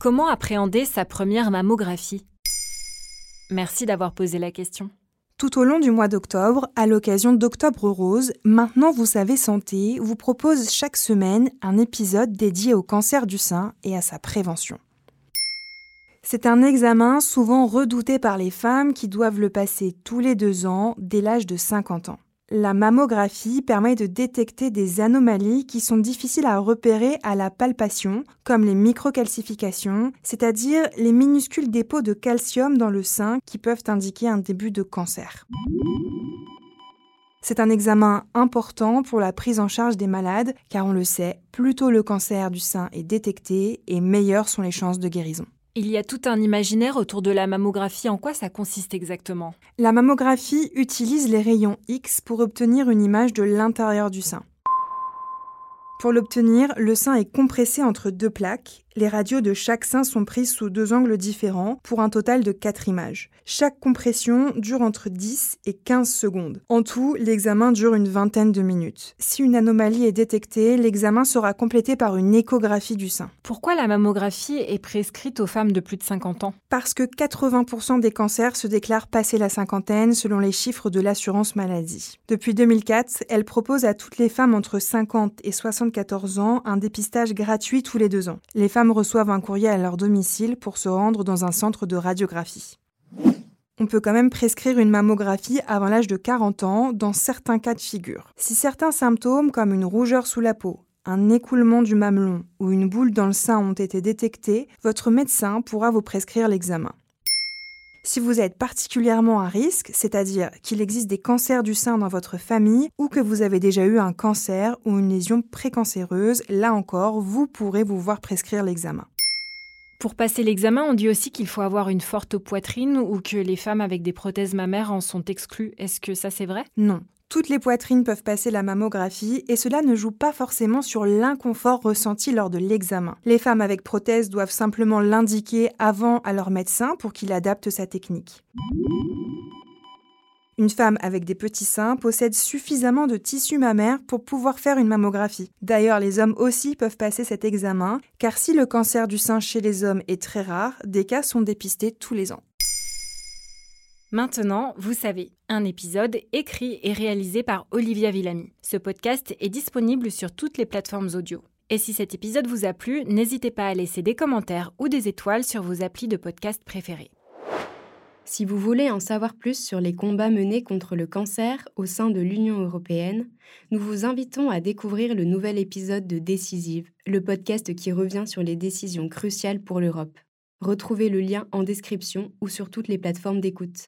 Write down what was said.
Comment appréhender sa première mammographie? Merci d'avoir posé la question. Tout au long du mois d'octobre, à l'occasion d'Octobre Rose, Maintenant vous savez santé vous propose chaque semaine un épisode dédié au cancer du sein et à sa prévention. C'est un examen souvent redouté par les femmes qui doivent le passer tous les deux ans dès l'âge de 50 ans. La mammographie permet de détecter des anomalies qui sont difficiles à repérer à la palpation, comme les microcalcifications, c'est-à-dire les minuscules dépôts de calcium dans le sein qui peuvent indiquer un début de cancer. C'est un examen important pour la prise en charge des malades, car on le sait, plus tôt le cancer du sein est détecté et meilleures sont les chances de guérison. Il y a tout un imaginaire autour de la mammographie. En quoi ça consiste exactement? La mammographie utilise les rayons X pour obtenir une image de l'intérieur du sein. Pour l'obtenir, le sein est compressé entre deux plaques. Les radios de chaque sein sont prises sous deux angles différents pour un total de quatre images. Chaque compression dure entre 10 et 15 secondes. En tout, l'examen dure une vingtaine de minutes. Si une anomalie est détectée, l'examen sera complété par une échographie du sein. Pourquoi la mammographie est prescrite aux femmes de plus de 50 ans? Parce que 80% des cancers se déclarent passé la cinquantaine selon les chiffres de l'assurance maladie. Depuis 2004, elle propose à toutes les femmes entre 50 et 74 ans un dépistage gratuit tous les deux ans. Les femmes reçoivent un courrier à leur domicile pour se rendre dans un centre de radiographie. On peut quand même prescrire une mammographie avant l'âge de 40 ans dans certains cas de figure. Si certains symptômes comme une rougeur sous la peau, un écoulement du mamelon ou une boule dans le sein ont été détectés, votre médecin pourra vous prescrire l'examen. Si vous êtes particulièrement à risque, c'est-à-dire qu'il existe des cancers du sein dans votre famille ou que vous avez déjà eu un cancer ou une lésion précancéreuse, là encore, vous pourrez vous voir prescrire l'examen. Pour passer l'examen, on dit aussi qu'il faut avoir une forte poitrine ou que les femmes avec des prothèses mammaires en sont exclues. Est-ce que ça c'est vrai? Non. Toutes les poitrines peuvent passer la mammographie et cela ne joue pas forcément sur l'inconfort ressenti lors de l'examen. Les femmes avec prothèses doivent simplement l'indiquer avant à leur médecin pour qu'il adapte sa technique. Une femme avec des petits seins possède suffisamment de tissu mammaire pour pouvoir faire une mammographie. D'ailleurs, les hommes aussi peuvent passer cet examen, car si le cancer du sein chez les hommes est très rare, des cas sont dépistés tous les ans. Maintenant, vous savez, un épisode écrit et réalisé par Olivia Villamy. Ce podcast est disponible sur toutes les plateformes audio. Et si cet épisode vous a plu, n'hésitez pas à laisser des commentaires ou des étoiles sur vos applis de podcast préférés. Si vous voulez en savoir plus sur les combats menés contre le cancer au sein de l'Union européenne, nous vous invitons à découvrir le nouvel épisode de Décisive, le podcast qui revient sur les décisions cruciales pour l'Europe. Retrouvez le lien en description ou sur toutes les plateformes d'écoute.